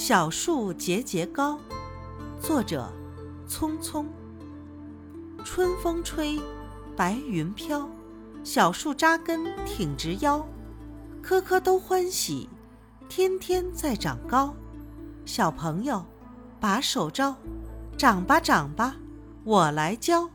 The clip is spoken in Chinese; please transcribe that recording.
小树节节高，作者匆匆。春风吹白云飘，小树扎根挺直腰，棵棵都欢喜，天天在长高，小朋友把手招，长吧长吧，我来教。